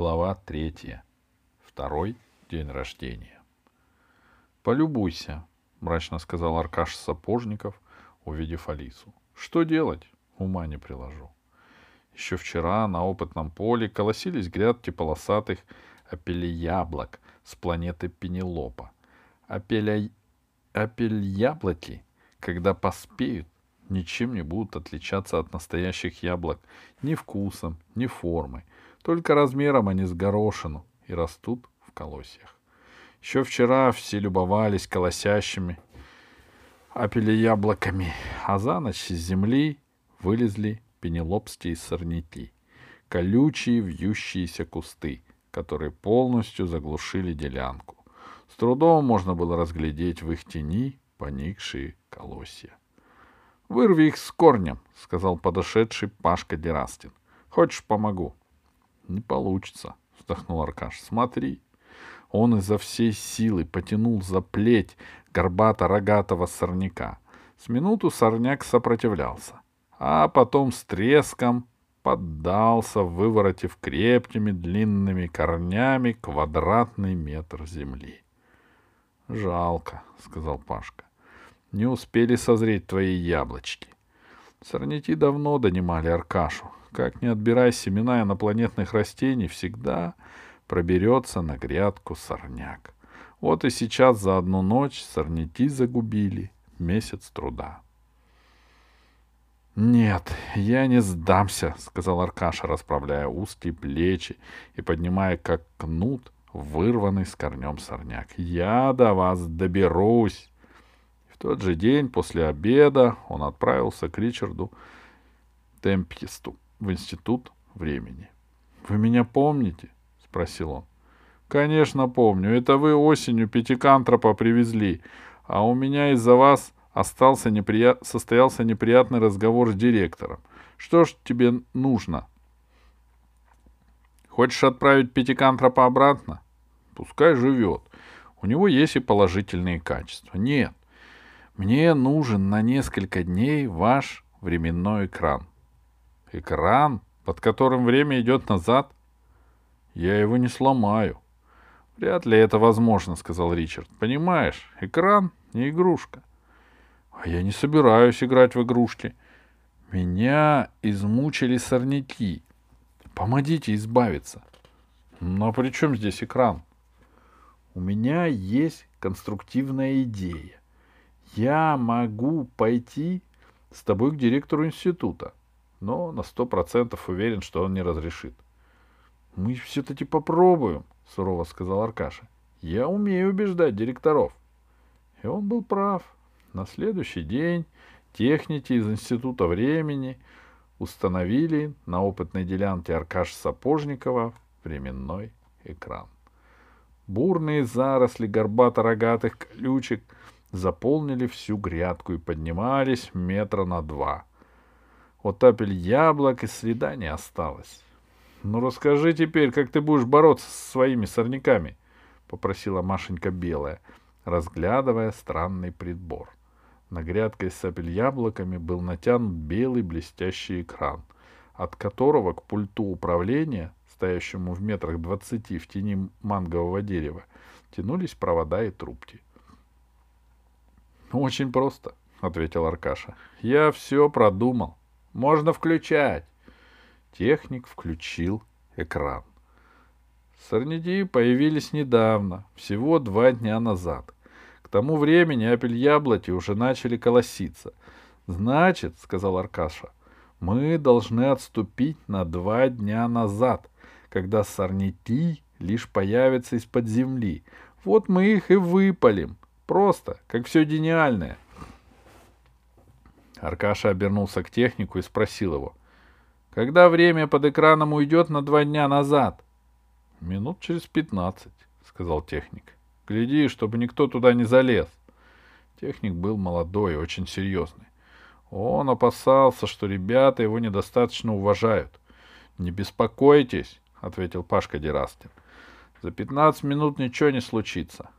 Глава третья. Второй день рождения. «Полюбуйся», — мрачно сказал Аркаш Сапожников, увидев Алису. «Что делать? Ума не приложу». Еще вчера на опытном поле колосились грядки полосатых апельяблок с планеты Пенелопа. Апеля... Апельяблоки, когда поспеют, ничем не будут отличаться от настоящих яблок ни вкусом, ни формой — только размером они с горошину и растут в колосьях. Еще вчера все любовались колосящими апели яблоками, а за ночь из земли вылезли пенелопские сорняки, колючие вьющиеся кусты, которые полностью заглушили делянку. С трудом можно было разглядеть в их тени поникшие колосья. — Вырви их с корнем, — сказал подошедший Пашка Дерастин. — Хочешь, помогу? Не получится, вздохнул Аркаш. Смотри. Он изо всей силы потянул за плеть горбато-рогатого сорняка. С минуту сорняк сопротивлялся, а потом с треском поддался, выворотив крепкими длинными корнями квадратный метр земли. — Жалко, — сказал Пашка. — Не успели созреть твои яблочки. Сорняки давно донимали Аркашу, как не отбирай семена инопланетных растений, всегда проберется на грядку сорняк. Вот и сейчас за одну ночь сорняки загубили месяц труда. «Нет, я не сдамся», — сказал Аркаша, расправляя узкие плечи и поднимая, как кнут, вырванный с корнем сорняк. «Я до вас доберусь!» в тот же день после обеда он отправился к Ричарду Темпесту в институт времени. «Вы меня помните?» — спросил он. «Конечно помню. Это вы осенью пятикантропа привезли, а у меня из-за вас остался неприя... состоялся неприятный разговор с директором. Что ж тебе нужно?» «Хочешь отправить пятикантропа обратно?» «Пускай живет. У него есть и положительные качества». «Нет. Мне нужен на несколько дней ваш временной экран. Экран, под которым время идет назад? Я его не сломаю. Вряд ли это возможно, сказал Ричард. Понимаешь, экран не игрушка. А я не собираюсь играть в игрушки. Меня измучили сорняки. Помогите избавиться. Но при чем здесь экран? У меня есть конструктивная идея. Я могу пойти с тобой к директору института но на сто процентов уверен, что он не разрешит. — Мы все-таки попробуем, — сурово сказал Аркаша. — Я умею убеждать директоров. И он был прав. На следующий день техники из Института времени установили на опытной делянке Аркаша Сапожникова временной экран. Бурные заросли горбато-рогатых колючек заполнили всю грядку и поднимались метра на два — от апель яблок и следа не осталось. — Ну расскажи теперь, как ты будешь бороться со своими сорняками, — попросила Машенька Белая, разглядывая странный прибор. На грядке с апель яблоками был натянут белый блестящий экран, от которого к пульту управления, стоящему в метрах двадцати в тени мангового дерева, тянулись провода и трубки. — Очень просто, — ответил Аркаша. — Я все продумал. Можно включать. Техник включил экран. Сорняки появились недавно, всего два дня назад. К тому времени апель яблоки уже начали колоситься. Значит, — сказал Аркаша, — мы должны отступить на два дня назад, когда сорняки лишь появятся из-под земли. Вот мы их и выпалим. Просто, как все гениальное. — Аркаша обернулся к технику и спросил его. «Когда время под экраном уйдет на два дня назад?» «Минут через пятнадцать», — сказал техник. «Гляди, чтобы никто туда не залез». Техник был молодой и очень серьезный. Он опасался, что ребята его недостаточно уважают. «Не беспокойтесь», — ответил Пашка Дерастин. «За пятнадцать минут ничего не случится».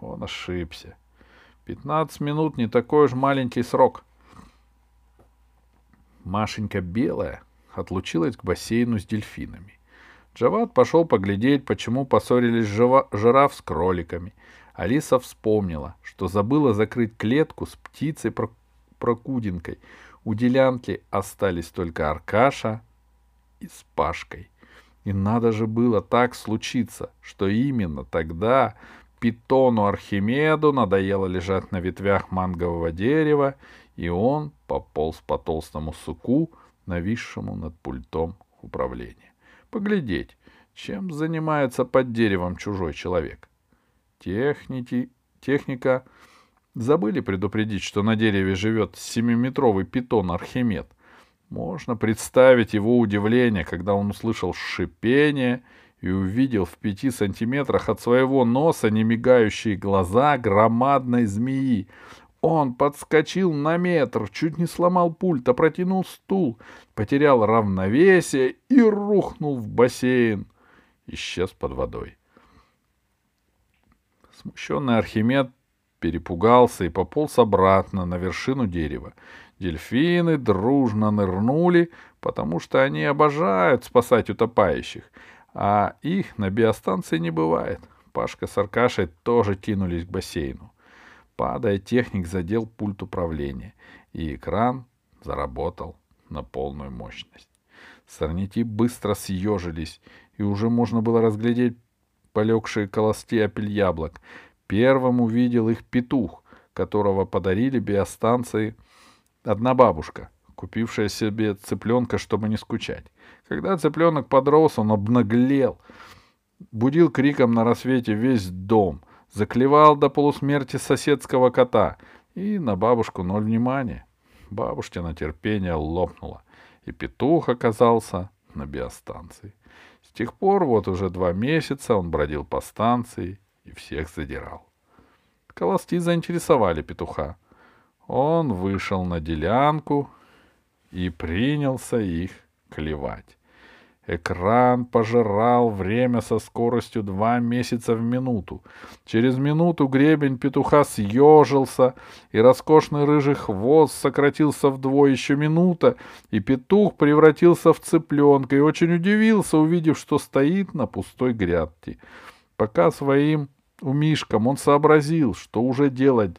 Он ошибся. Пятнадцать минут не такой уж маленький срок. Машенька Белая отлучилась к бассейну с дельфинами. Джават пошел поглядеть, почему поссорились жива... жираф с кроликами. Алиса вспомнила, что забыла закрыть клетку с птицей-прокудинкой. У делянки остались только Аркаша и с Пашкой. И надо же было так случиться, что именно тогда питону Архимеду надоело лежать на ветвях мангового дерева, и он пополз по толстому суку, нависшему над пультом управления. Поглядеть, чем занимается под деревом чужой человек. Техники, техника забыли предупредить, что на дереве живет семиметровый питон Архимед. Можно представить его удивление, когда он услышал шипение и увидел в пяти сантиметрах от своего носа немигающие глаза громадной змеи. Он подскочил на метр, чуть не сломал пульт, опротянул стул, потерял равновесие и рухнул в бассейн. Исчез под водой. Смущенный Архимед перепугался и пополз обратно на вершину дерева. Дельфины дружно нырнули, потому что они обожают спасать утопающих, а их на биостанции не бывает. Пашка с Аркашей тоже кинулись к бассейну. Падая, техник задел пульт управления, и экран заработал на полную мощность. Сорняки быстро съежились, и уже можно было разглядеть полегшие колости апель яблок. Первым увидел их петух, которого подарили биостанции одна бабушка, купившая себе цыпленка, чтобы не скучать. Когда цыпленок подрос, он обнаглел, будил криком на рассвете весь дом — заклевал до полусмерти соседского кота, и на бабушку ноль внимания. Бабушкина терпение лопнуло, и петух оказался на биостанции. С тех пор вот уже два месяца он бродил по станции и всех задирал. Колости заинтересовали петуха. Он вышел на делянку и принялся их клевать. Экран пожирал время со скоростью два месяца в минуту. Через минуту гребень петуха съежился, и роскошный рыжий хвост сократился вдвое еще минута, и петух превратился в цыпленка и очень удивился, увидев, что стоит на пустой грядке. Пока своим умишкам он сообразил, что уже делать,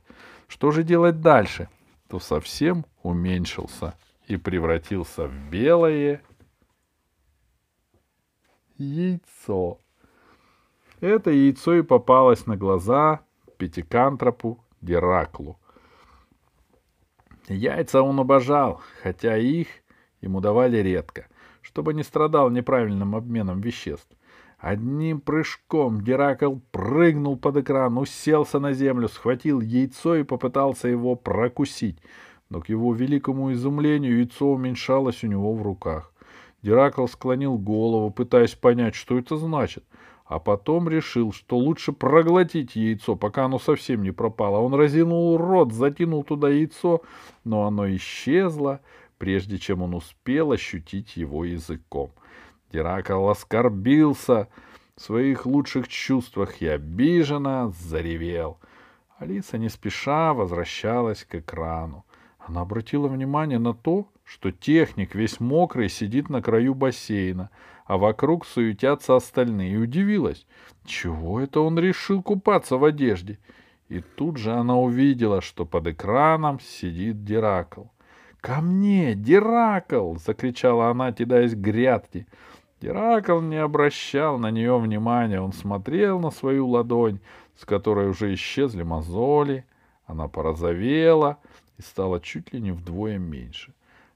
что же делать дальше, то совсем уменьшился и превратился в белое яйцо. Это яйцо и попалось на глаза пятикантропу Гераклу. Яйца он обожал, хотя их ему давали редко, чтобы не страдал неправильным обменом веществ. Одним прыжком Геракл прыгнул под экран, уселся на землю, схватил яйцо и попытался его прокусить. Но к его великому изумлению яйцо уменьшалось у него в руках. Геракл склонил голову, пытаясь понять, что это значит, а потом решил, что лучше проглотить яйцо, пока оно совсем не пропало. Он разинул рот, затянул туда яйцо, но оно исчезло, прежде чем он успел ощутить его языком. Геракл оскорбился в своих лучших чувствах и обиженно заревел. Алиса не спеша возвращалась к экрану. Она обратила внимание на то, что техник весь мокрый сидит на краю бассейна, а вокруг суетятся остальные, и удивилась, чего это он решил купаться в одежде. И тут же она увидела, что под экраном сидит Диракл. «Ко мне, Диракл!» — закричала она, кидаясь к грядке. Диракл не обращал на нее внимания, он смотрел на свою ладонь, с которой уже исчезли мозоли. Она порозовела и стала чуть ли не вдвое меньше.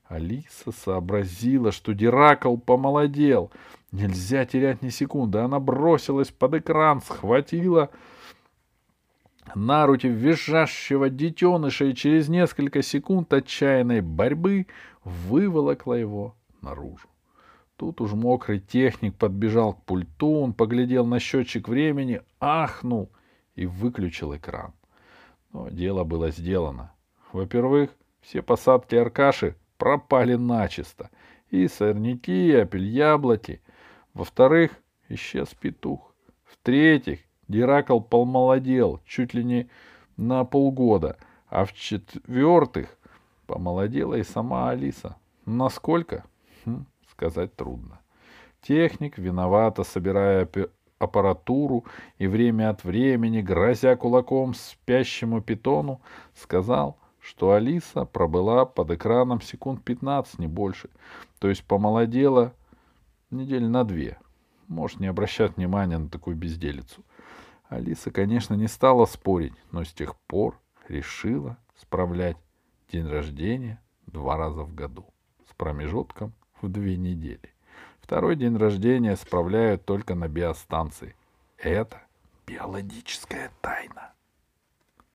Алиса сообразила, что Диракл помолодел. Нельзя терять ни секунды. Она бросилась под экран, схватила на руки визжащего детеныша и через несколько секунд отчаянной борьбы выволокла его наружу. Тут уж мокрый техник подбежал к пульту, он поглядел на счетчик времени, ахнул и выключил экран. Но дело было сделано. Во-первых, все посадки Аркаши пропали начисто. И сорняки, и апель-яблоки. Во-вторых, исчез петух. В-третьих, Геракл помолодел чуть ли не на полгода. А в-четвертых, помолодела и сама Алиса. Насколько? Хм, сказать трудно. Техник, виновато собирая аппаратуру и время от времени, грозя кулаком спящему питону, сказал, что Алиса пробыла под экраном секунд 15, не больше, то есть помолодела недели на две. Может не обращать внимания на такую безделицу. Алиса, конечно, не стала спорить, но с тех пор решила справлять день рождения два раза в году с промежутком в две недели. Второй день рождения справляют только на биостанции. Это биологическая тайна.